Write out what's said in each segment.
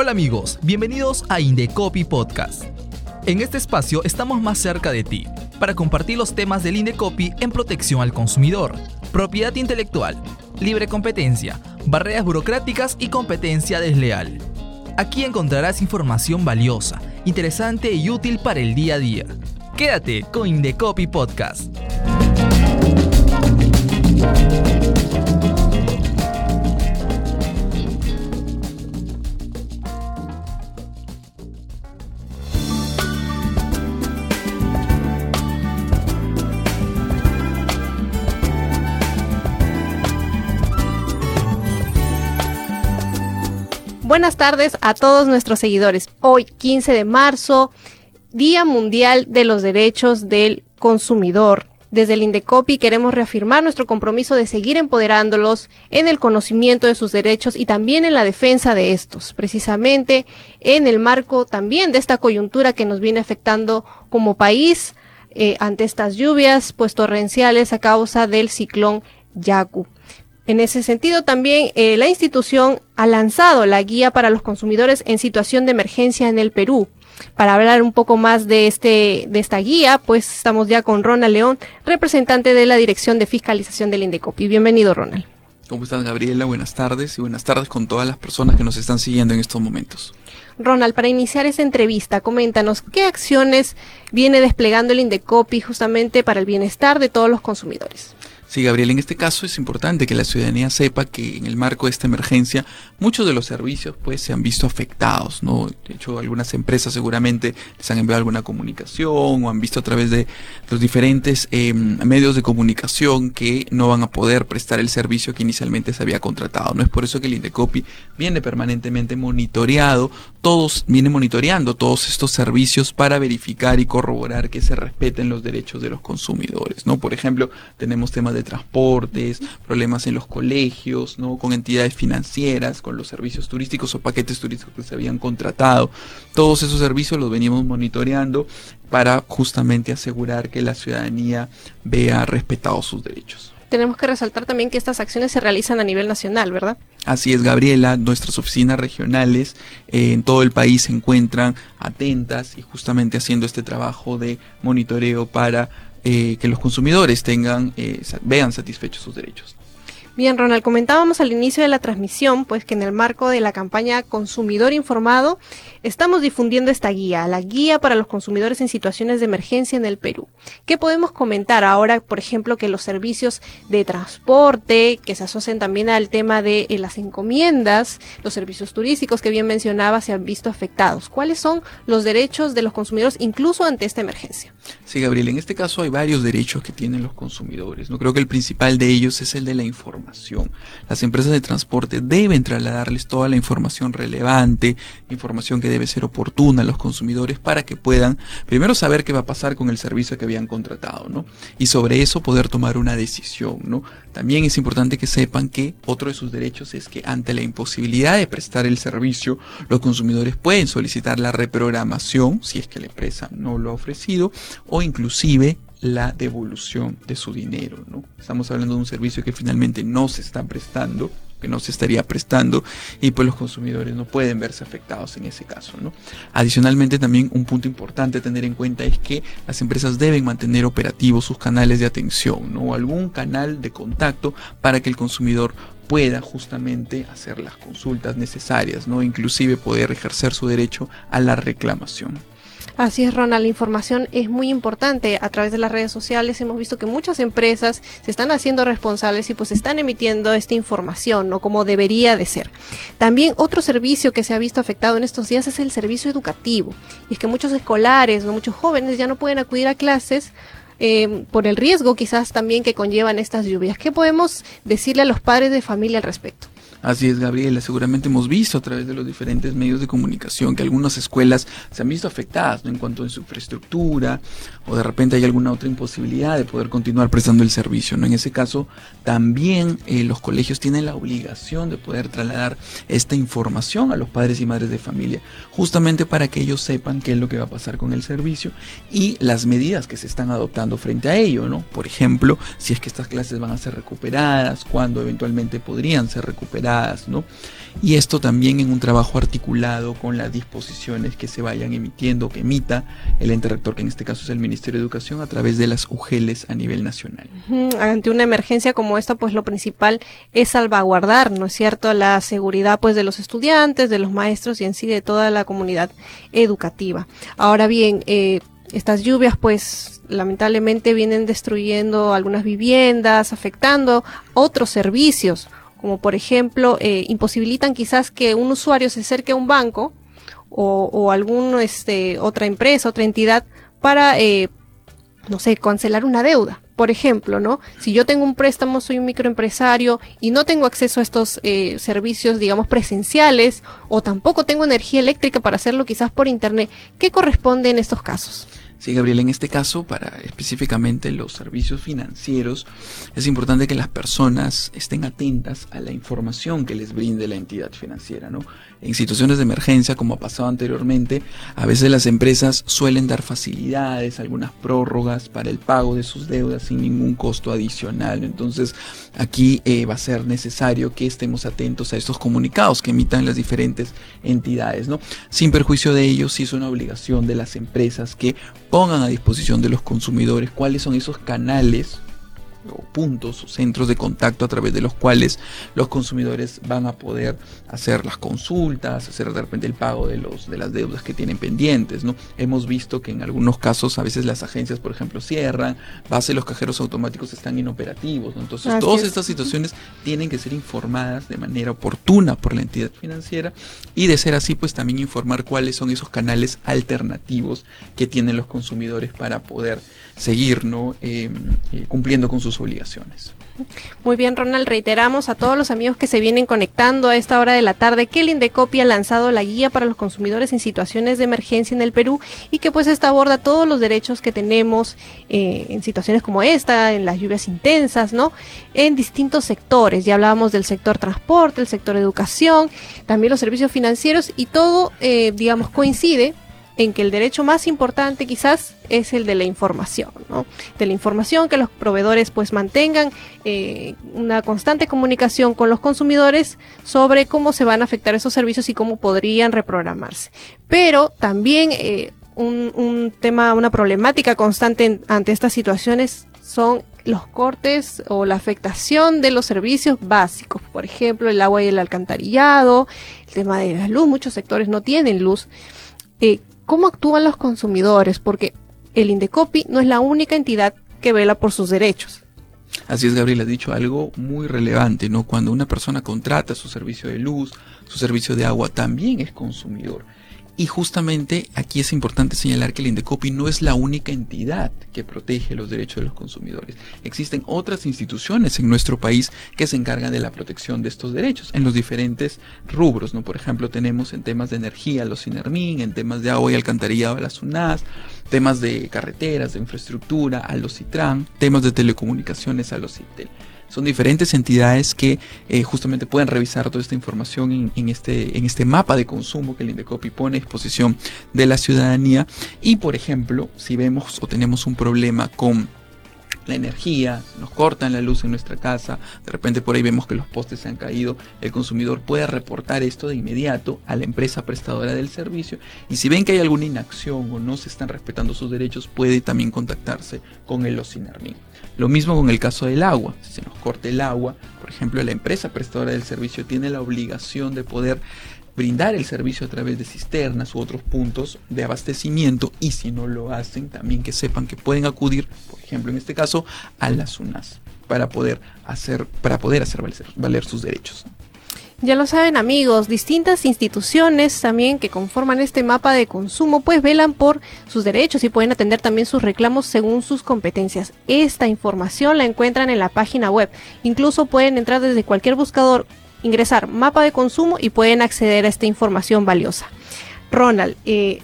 Hola amigos, bienvenidos a Indecopy Podcast. En este espacio estamos más cerca de ti para compartir los temas del Indecopy en protección al consumidor, propiedad intelectual, libre competencia, barreras burocráticas y competencia desleal. Aquí encontrarás información valiosa, interesante y útil para el día a día. Quédate con Indecopy Podcast. Buenas tardes a todos nuestros seguidores. Hoy, 15 de marzo, Día Mundial de los Derechos del Consumidor. Desde el Indecopi queremos reafirmar nuestro compromiso de seguir empoderándolos en el conocimiento de sus derechos y también en la defensa de estos, precisamente en el marco también de esta coyuntura que nos viene afectando como país eh, ante estas lluvias pues torrenciales a causa del ciclón Yaku. En ese sentido, también eh, la institución ha lanzado la guía para los consumidores en situación de emergencia en el Perú. Para hablar un poco más de, este, de esta guía, pues estamos ya con Ronald León, representante de la Dirección de Fiscalización del Indecopi. Bienvenido, Ronald. ¿Cómo estás, Gabriela? Buenas tardes y buenas tardes con todas las personas que nos están siguiendo en estos momentos. Ronald, para iniciar esta entrevista, coméntanos qué acciones viene desplegando el Indecopi justamente para el bienestar de todos los consumidores. Sí, Gabriel, en este caso es importante que la ciudadanía sepa que en el marco de esta emergencia muchos de los servicios pues se han visto afectados, ¿no? De hecho, algunas empresas seguramente les han enviado alguna comunicación o han visto a través de los diferentes em, medios de comunicación que no van a poder prestar el servicio que inicialmente se había contratado. No es por eso que el Indecopi viene permanentemente monitoreado, todos viene monitoreando todos estos servicios para verificar y corroborar que se respeten los derechos de los consumidores, ¿no? Por ejemplo, tenemos temas de transportes, problemas en los colegios, ¿no? con entidades financieras, con los servicios turísticos o paquetes turísticos que se habían contratado. Todos esos servicios los venimos monitoreando para justamente asegurar que la ciudadanía vea respetados sus derechos. Tenemos que resaltar también que estas acciones se realizan a nivel nacional, ¿verdad? Así es, Gabriela. Nuestras oficinas regionales eh, en todo el país se encuentran atentas y justamente haciendo este trabajo de monitoreo para eh, que los consumidores tengan, eh, vean satisfechos sus derechos. Bien, Ronald, comentábamos al inicio de la transmisión, pues que en el marco de la campaña Consumidor Informado, estamos difundiendo esta guía, la guía para los consumidores en situaciones de emergencia en el Perú. ¿Qué podemos comentar ahora, por ejemplo, que los servicios de transporte, que se asocian también al tema de eh, las encomiendas, los servicios turísticos que bien mencionaba, se han visto afectados? ¿Cuáles son los derechos de los consumidores incluso ante esta emergencia? Sí, Gabriel, en este caso hay varios derechos que tienen los consumidores. No creo que el principal de ellos es el de la información las empresas de transporte deben trasladarles toda la información relevante, información que debe ser oportuna a los consumidores para que puedan primero saber qué va a pasar con el servicio que habían contratado, ¿no? Y sobre eso poder tomar una decisión, ¿no? También es importante que sepan que otro de sus derechos es que ante la imposibilidad de prestar el servicio, los consumidores pueden solicitar la reprogramación, si es que la empresa no lo ha ofrecido, o inclusive la devolución de su dinero. ¿no? Estamos hablando de un servicio que finalmente no se está prestando, que no se estaría prestando y pues los consumidores no pueden verse afectados en ese caso. ¿no? Adicionalmente también un punto importante a tener en cuenta es que las empresas deben mantener operativos sus canales de atención ¿no? o algún canal de contacto para que el consumidor pueda justamente hacer las consultas necesarias, ¿no? inclusive poder ejercer su derecho a la reclamación. Así es, Ronald, la información es muy importante. A través de las redes sociales hemos visto que muchas empresas se están haciendo responsables y pues están emitiendo esta información, ¿no? Como debería de ser. También otro servicio que se ha visto afectado en estos días es el servicio educativo. Y es que muchos escolares muchos jóvenes ya no pueden acudir a clases eh, por el riesgo quizás también que conllevan estas lluvias. ¿Qué podemos decirle a los padres de familia al respecto? Así es, Gabriela. Seguramente hemos visto a través de los diferentes medios de comunicación que algunas escuelas se han visto afectadas ¿no? en cuanto a su infraestructura o de repente hay alguna otra imposibilidad de poder continuar prestando el servicio. ¿no? En ese caso, también eh, los colegios tienen la obligación de poder trasladar esta información a los padres y madres de familia, justamente para que ellos sepan qué es lo que va a pasar con el servicio y las medidas que se están adoptando frente a ello. ¿no? Por ejemplo, si es que estas clases van a ser recuperadas, cuándo eventualmente podrían ser recuperadas, ¿no? Y esto también en un trabajo articulado con las disposiciones que se vayan emitiendo, que emita el ente rector, que en este caso es el Ministerio de Educación, a través de las UGELES a nivel nacional. Ante una emergencia como esta, pues lo principal es salvaguardar, ¿no es cierto?, la seguridad pues de los estudiantes, de los maestros y en sí de toda la comunidad educativa. Ahora bien, eh, estas lluvias pues lamentablemente vienen destruyendo algunas viviendas, afectando otros servicios, como por ejemplo eh, imposibilitan quizás que un usuario se acerque a un banco o, o algún este otra empresa, otra entidad para eh, no sé, cancelar una deuda. Por ejemplo, ¿no? Si yo tengo un préstamo, soy un microempresario y no tengo acceso a estos eh, servicios, digamos, presenciales, o tampoco tengo energía eléctrica para hacerlo quizás por internet, ¿qué corresponde en estos casos? Sí, Gabriel, en este caso, para específicamente los servicios financieros, es importante que las personas estén atentas a la información que les brinde la entidad financiera, ¿no? En situaciones de emergencia, como ha pasado anteriormente, a veces las empresas suelen dar facilidades, algunas prórrogas para el pago de sus deudas sin ningún costo adicional. Entonces, aquí eh, va a ser necesario que estemos atentos a estos comunicados que emitan las diferentes entidades, ¿no? Sin perjuicio de ello, sí es una obligación de las empresas que pongan a disposición de los consumidores cuáles son esos canales o puntos o centros de contacto a través de los cuales los consumidores van a poder hacer las consultas, hacer de repente el pago de los de las deudas que tienen pendientes, ¿no? Hemos visto que en algunos casos a veces las agencias, por ejemplo, cierran, base los cajeros automáticos están inoperativos, ¿no? Entonces, todas estas situaciones tienen que ser informadas de manera oportuna por la entidad financiera y de ser así, pues también informar cuáles son esos canales alternativos que tienen los consumidores para poder seguir, ¿no? Eh, eh, cumpliendo con sus obligaciones. Muy bien, Ronald, reiteramos a todos los amigos que se vienen conectando a esta hora de la tarde que el Indecopi ha lanzado la guía para los consumidores en situaciones de emergencia en el Perú y que pues esta aborda todos los derechos que tenemos eh, en situaciones como esta, en las lluvias intensas, ¿no? En distintos sectores. Ya hablábamos del sector transporte, el sector educación, también los servicios financieros y todo, eh, digamos, coincide en que el derecho más importante quizás es el de la información, ¿no? De la información, que los proveedores pues mantengan eh, una constante comunicación con los consumidores sobre cómo se van a afectar esos servicios y cómo podrían reprogramarse. Pero también eh, un, tema, una problemática constante ante estas situaciones son los cortes o la afectación de los servicios básicos, por ejemplo, el agua y el alcantarillado, el tema de la luz, muchos sectores no tienen luz. Eh, cómo actúan los consumidores, porque el Indecopi no es la única entidad que vela por sus derechos. Así es, Gabriel, ha dicho algo muy relevante, ¿no? Cuando una persona contrata su servicio de luz, su servicio de agua, también es consumidor. Y justamente aquí es importante señalar que el Indecopi no es la única entidad que protege los derechos de los consumidores. Existen otras instituciones en nuestro país que se encargan de la protección de estos derechos en los diferentes rubros. ¿no? Por ejemplo, tenemos en temas de energía los CINERMIN, en temas de agua y alcantarillado las UNAS, temas de carreteras, de infraestructura a los CITRAN, temas de telecomunicaciones a los CITEL son diferentes entidades que eh, justamente pueden revisar toda esta información en, este, en este mapa de consumo que el Indecopi pone a disposición de la ciudadanía. Y por ejemplo, si vemos o tenemos un problema con la energía, nos cortan la luz en nuestra casa, de repente por ahí vemos que los postes se han caído, el consumidor puede reportar esto de inmediato a la empresa prestadora del servicio y si ven que hay alguna inacción o no se están respetando sus derechos, puede también contactarse con el OSINERMIN. Lo mismo con el caso del agua. Si se nos corta el agua, por ejemplo, la empresa prestadora del servicio tiene la obligación de poder brindar el servicio a través de cisternas u otros puntos de abastecimiento y si no lo hacen, también que sepan que pueden acudir, por ejemplo, en este caso, a las UNAS para poder hacer, para poder hacer valer, valer sus derechos. Ya lo saben amigos, distintas instituciones también que conforman este mapa de consumo pues velan por sus derechos y pueden atender también sus reclamos según sus competencias. Esta información la encuentran en la página web. Incluso pueden entrar desde cualquier buscador ingresar mapa de consumo y pueden acceder a esta información valiosa. Ronald, eh,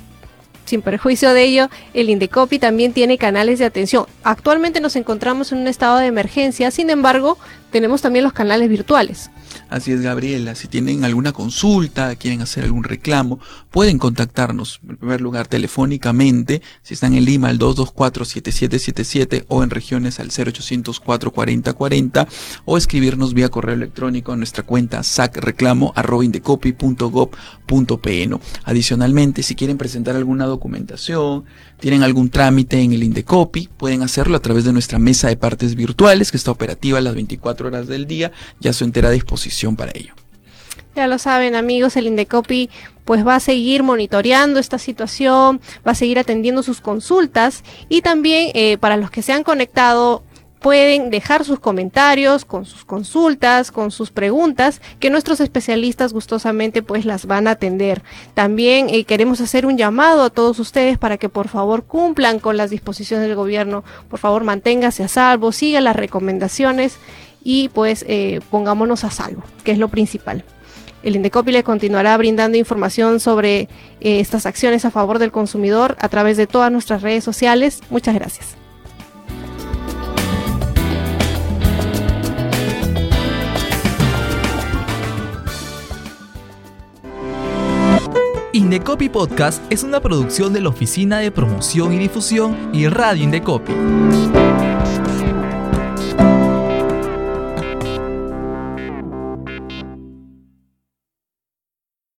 sin perjuicio de ello, el Indecopi también tiene canales de atención. Actualmente nos encontramos en un estado de emergencia, sin embargo, tenemos también los canales virtuales. Así es, Gabriela. Si tienen alguna consulta, quieren hacer algún reclamo, pueden contactarnos, en primer lugar, telefónicamente, si están en Lima al 224-7777 o en regiones al 0800-440-40 o escribirnos vía correo electrónico a nuestra cuenta sacreclamo.indecopy.gov.pn. Adicionalmente, si quieren presentar alguna documentación, tienen algún trámite en el Indecopy, pueden hacerlo a través de nuestra mesa de partes virtuales que está operativa las 24 horas del día y a su entera disposición para ello. Ya lo saben amigos, el Indecopy pues va a seguir monitoreando esta situación, va a seguir atendiendo sus consultas y también eh, para los que se han conectado pueden dejar sus comentarios con sus consultas, con sus preguntas, que nuestros especialistas gustosamente pues las van a atender. También eh, queremos hacer un llamado a todos ustedes para que por favor cumplan con las disposiciones del gobierno, por favor manténgase a salvo, siga las recomendaciones y pues eh, pongámonos a salvo, que es lo principal. El Indecopi le continuará brindando información sobre eh, estas acciones a favor del consumidor a través de todas nuestras redes sociales. Muchas gracias. Indecopi Podcast es una producción de la Oficina de Promoción y Difusión y Radio Indecopi.